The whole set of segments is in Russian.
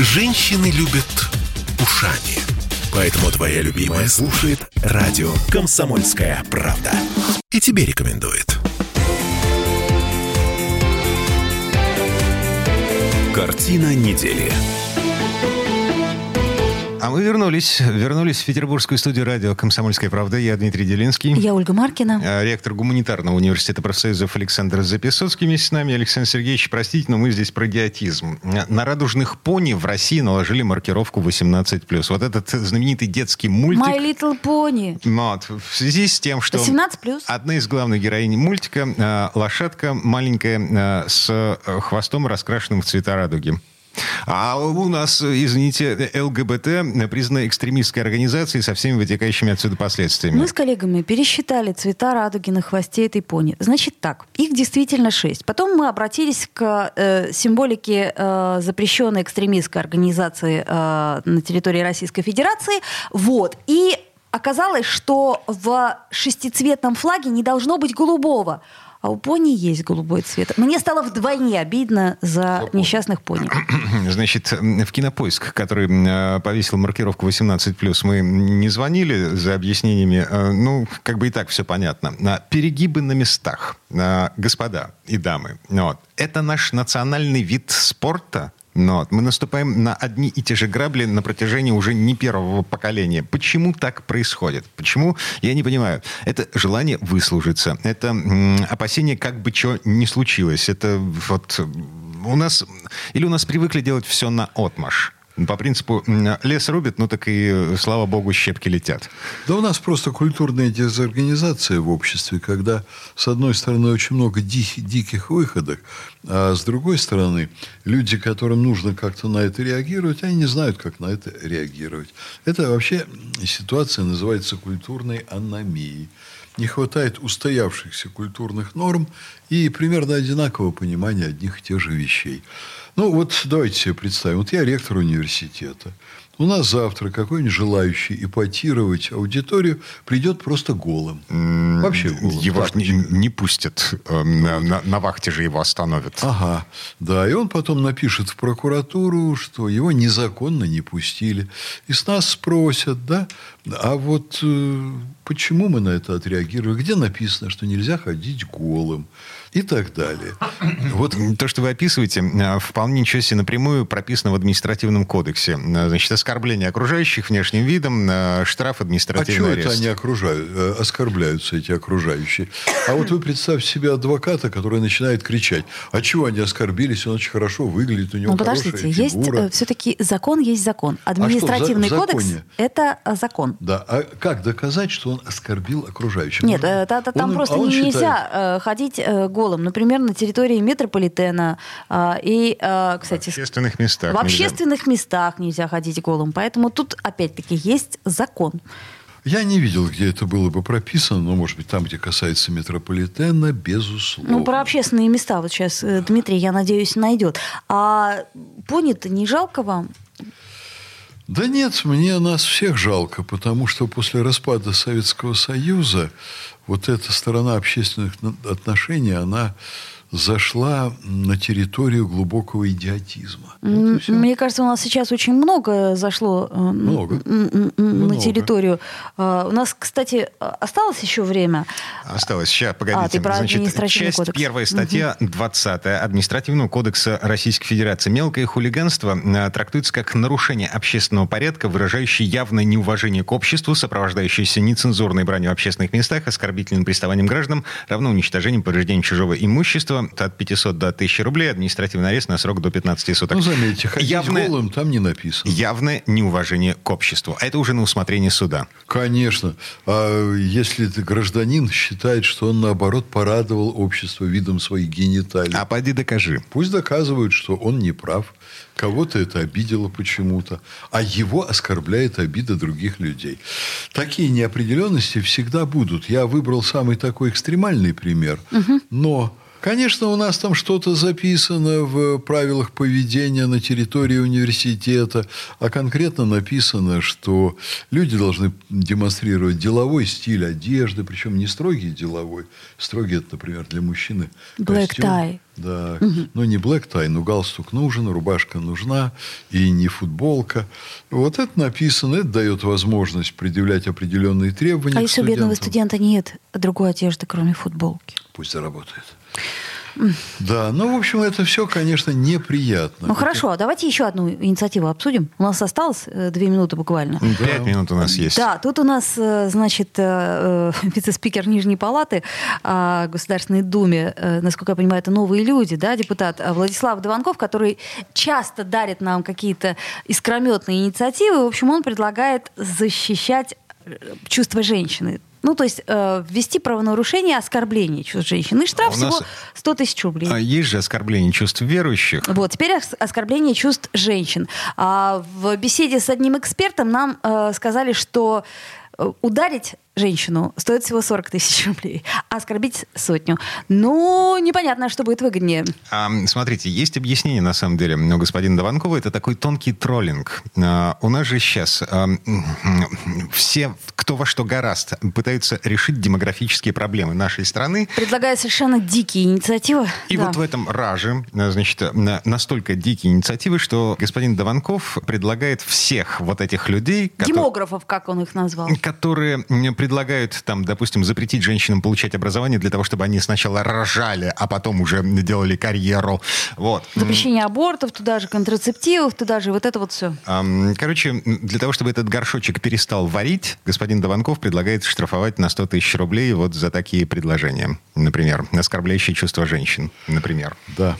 Женщины любят ушами. Поэтому твоя любимая слушает радио «Комсомольская правда». И тебе рекомендует. Картина недели. А мы вернулись. Вернулись в петербургскую студию радио «Комсомольская правда». Я Дмитрий Делинский. Я Ольга Маркина. А, Ректор гуманитарного университета профсоюзов Александр Записоцкий вместе с нами. Александр Сергеевич, простите, но мы здесь про идиотизм. На радужных пони в России наложили маркировку 18+. Вот этот знаменитый детский мультик... My Little Pony. Вот, в связи с тем, что... 18+. Одна из главных героинь мультика а, лошадка маленькая с э, хвостом, раскрашенным в цвета радуги. А у нас, извините, ЛГБТ признана экстремистской организацией со всеми вытекающими отсюда последствиями. Мы с коллегами пересчитали цвета радуги на хвосте этой пони. Значит так, их действительно шесть. Потом мы обратились к э, символике э, запрещенной экстремистской организации э, на территории Российской Федерации. Вот. И оказалось, что в шестицветном флаге не должно быть голубого. А у пони есть голубой цвет. Мне стало вдвойне обидно за несчастных пони. Значит, в Кинопоиск, который э, повесил маркировку 18+, мы не звонили за объяснениями. Э, Ну, как бы и так все понятно. Перегибы на местах, э, господа и дамы, вот. это наш национальный вид спорта, но мы наступаем на одни и те же грабли на протяжении уже не первого поколения. Почему так происходит? Почему? Я не понимаю. Это желание выслужиться. Это опасение, как бы что ни случилось. Это вот у нас... Или у нас привыкли делать все на отмаш. По принципу лес рубит, ну так и, слава богу, щепки летят. Да у нас просто культурная дезорганизация в обществе, когда, с одной стороны, очень много диких, диких выходок, а с другой стороны, люди, которым нужно как-то на это реагировать, они не знают, как на это реагировать. Это вообще ситуация называется культурной аномией. Не хватает устоявшихся культурных норм и примерно одинакового понимания одних и тех же вещей. Ну вот давайте себе представим. Вот я ректор университета. У нас завтра какой-нибудь желающий ипотировать аудиторию придет просто голым. Вообще голым. Его не, не пустят. э, На, на- на вахте же его остановят. Ага, да, и он потом напишет в прокуратуру, что его незаконно не пустили. И с нас спросят, да, а вот э, почему мы на это отреагировали? Где написано, что нельзя ходить голым? И так далее. Вот То, что вы описываете, э, вполне ничего себе напрямую прописано в административном кодексе. Э, Значит, оскорбление окружающих внешним видом, э, штраф, А административный это арест. они окружают, э, оскорбляются, эти окружающие? А вот вы представьте себе адвоката, который начинает кричать. А чего они оскорбились? Он очень хорошо выглядит, у него Ну, хорошая подождите, есть фигура. все-таки закон есть закон. А Административный что в за- кодекс это э, закон. Да, а как доказать, что он оскорбил окружающих? Нет, Может, э, та- та- там он- просто а он нельзя считает- э, ходить э, голым. Например, на территории метрополитена э, и, э, кстати, В общественных местах в нельзя. общественных местах нельзя ходить голым. Поэтому тут опять-таки есть закон. Я не видел, где это было бы прописано, но, может быть, там, где касается метрополитена, безусловно. Ну, про общественные места вот сейчас э, Дмитрий, я надеюсь, найдет. А пони-то не жалко вам? Да нет, мне нас всех жалко, потому что после распада Советского Союза вот эта сторона общественных отношений, она зашла на территорию глубокого идиотизма. Вот. Мне кажется, у нас сейчас очень много зашло э, Много. на Много. территорию. А, У нас, кстати, а, осталось еще время. Осталось. Сейчас, погодите. А, ты про Значит, административный часть кодекс. первая, статья 20 Административного кодекса Российской Федерации. Мелкое хулиганство трактуется как нарушение общественного порядка, выражающее явное неуважение к обществу, сопровождающееся нецензурной бранью в общественных местах, оскорбительным приставанием к гражданам, равно уничтожением, повреждением чужого имущества от 500 до 1000 рублей, административный арест на срок до 15 суток. Ну, заметьте, ходить Явное- голым там не написано. Явное неуважение к обществу. А это уже на усмотрение суда. Конечно. А если ты гражданин считает, что он, наоборот, порадовал общество видом своих гениталий, А поди докажи. Пусть доказывают, что он не прав. Кого-то это обидело почему-то. А его оскорбляет обида других людей. Такие неопределенности всегда будут. Я выбрал самый такой экстремальный пример. Но, конечно, у нас там что-то записано в правилах поведения на территории университета. А конкретно написано, что люди должны демонстрировать деловой стиль одежды. Причем не строгий деловой. Строгий, это, например, для мужчины Black костюм. tie. Да. Ну, не black tie, но галстук нужен, рубашка нужна, и не футболка. Вот это написано, это дает возможность предъявлять определенные требования А если у бедного студента нет другой одежды, кроме футболки? Пусть заработает. Да, ну, в общем, это все, конечно, неприятно. Ну хорошо, а давайте еще одну инициативу обсудим. У нас осталось э, две минуты буквально. Пять минут у нас есть. Да, тут у нас, э, значит, э, вице-спикер Нижней Палаты э, Государственной Думе, насколько я понимаю, это новые люди, да, депутат э, Владислав Дованков, который часто дарит нам какие-то искрометные инициативы. В общем, он предлагает защищать чувства женщины. Ну, то есть э, ввести правонарушение оскорбления чувств женщины. И штраф А у нас- всего 100 тысяч рублей. А Есть же оскорбление чувств верующих. Вот, теперь ос- оскорбление чувств женщин. А в беседе с одним экспертом нам э, сказали, что э, ударить женщину стоит всего 40 тысяч рублей, а оскорбить сотню. Ну, непонятно, что будет выгоднее. А, смотрите, есть объяснение, на самом деле, у господина Дованкова. Это такой тонкий троллинг. А, у нас же сейчас а, все, кто во что гораст, пытаются решить демографические проблемы нашей страны. Предлагаю совершенно дикие инициативы. И Да. вот в этом раже, а, значит, на- настолько дикие инициативы, что господин Дованков предлагает всех вот этих людей, Демографов, как он их назвал. которые предлагают, там, допустим, запретить женщинам получать образование для того, чтобы они сначала рожали, а потом уже делали карьеру. Вот. Запрещение абортов, туда же контрацептивов, туда же вот это вот все. Короче, для того, чтобы этот горшочек перестал варить, господин Дованков предлагает штрафовать на 100 тысяч рублей вот за такие предложения. Например, оскорбляющие чувства женщин, например. Да.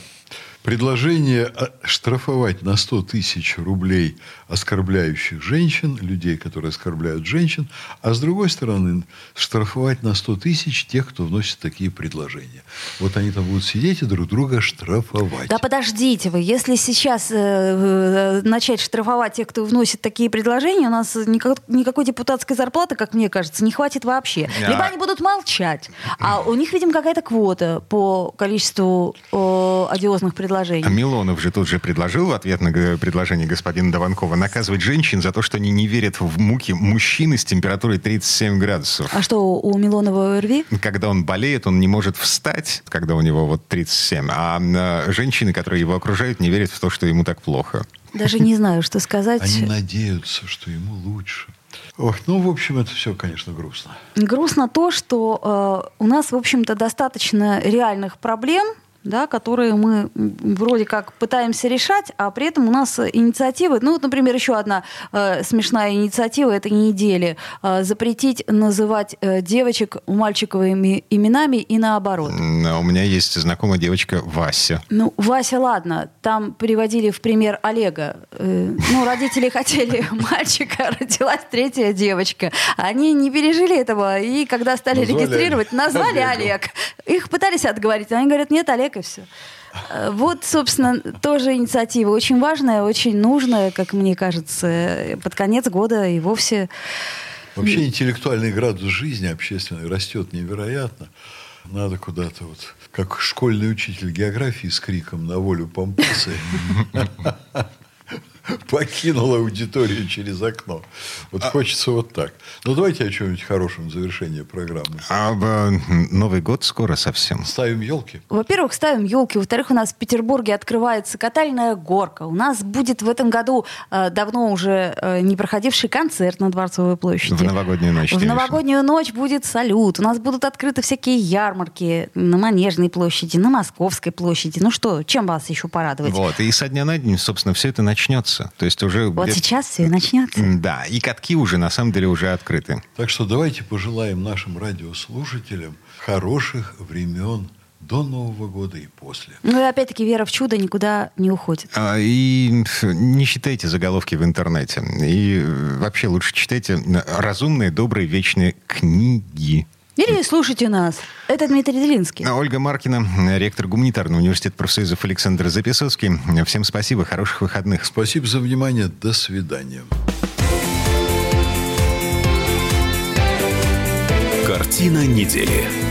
Предложение а, штрафовать на 100 тысяч рублей оскорбляющих женщин, людей, которые оскорбляют женщин, а с другой стороны штрафовать на 100 тысяч тех, кто вносит такие предложения. Вот они там будут сидеть и друг друга штрафовать. Да подождите вы, если сейчас э, э, начать штрафовать тех, кто вносит такие предложения, у нас никак- никакой депутатской зарплаты, как мне кажется, не хватит вообще. Да. Либо они будут молчать, а у них, видимо, какая-то квота по количеству э, одиозных предложений. А Милонов же тут же предложил в ответ на предложение господина Дованкова наказывать женщин за то, что они не верят в муки мужчины с температурой 37 градусов. А что, у Милонова ОРВИ? Когда он болеет, он не может встать, когда у него вот 37. А э, женщины, которые его окружают, не верят в то, что ему так плохо. Даже не знаю, что сказать. Они надеются, что ему лучше. Ох, ну, в общем, это все, конечно, грустно. Грустно то, что э, у нас, в общем-то, достаточно реальных проблем, да, которые мы вроде как пытаемся решать, а при этом у нас инициативы, ну вот, например, еще одна э, смешная инициатива этой недели, э, запретить называть э, девочек мальчиковыми именами и наоборот. А У меня есть знакомая девочка Вася. Ну, Вася, ладно, там приводили в пример Олега. Э, ну, родители хотели мальчика, родилась третья девочка. Они не пережили этого, и когда стали регистрировать, назвали. Олег. Их пытались отговорить, они говорят, нет, Олег, и все. Э, Вот, собственно, тоже инициатива очень важная, очень нужная, как мне кажется. Под конец года и вовсе... Вообще интеллектуальный градус жизни общественной растет невероятно. Надо куда-то вот, как школьный учитель географии с криком на волю Пампасы покинул аудиторию через окно. Вот хочется вот так. Ну, давайте о чем-нибудь хорошем завершении программы. А э, Новый год скоро совсем. Ставим елки. Во-первых, ставим елки. Во-вторых, у нас в Петербурге открывается катальная горка. У нас будет в этом году э, давно уже э, не проходивший концерт на Дворцовой площади. В новогоднюю ночь, В новогоднюю ночь будет салют. У нас будут открыты всякие ярмарки на Манежной площади, на Московской площади. Ну что, чем вас еще порадовать? Вот. И со дня на день, собственно, все это начнется. То есть уже... Вот где- сейчас все и начнется. Да, и катки уже, на самом деле, уже открыты. Так что давайте пожелаем нашим радиослушателям хороших времен до Нового года и после. Ну и опять-таки вера в чудо никуда не уходит. А, И не читайте заголовки в интернете. И э, вообще лучше читайте разумные, добрые, вечные книги. Или слушайте нас. Это Дмитрий Делинский. А Ольга Маркина, ректор гуманитарного университета профсоюзов Александр Записовский. Всем спасибо, хороших выходных. Спасибо за внимание. До свидания. Картина недели.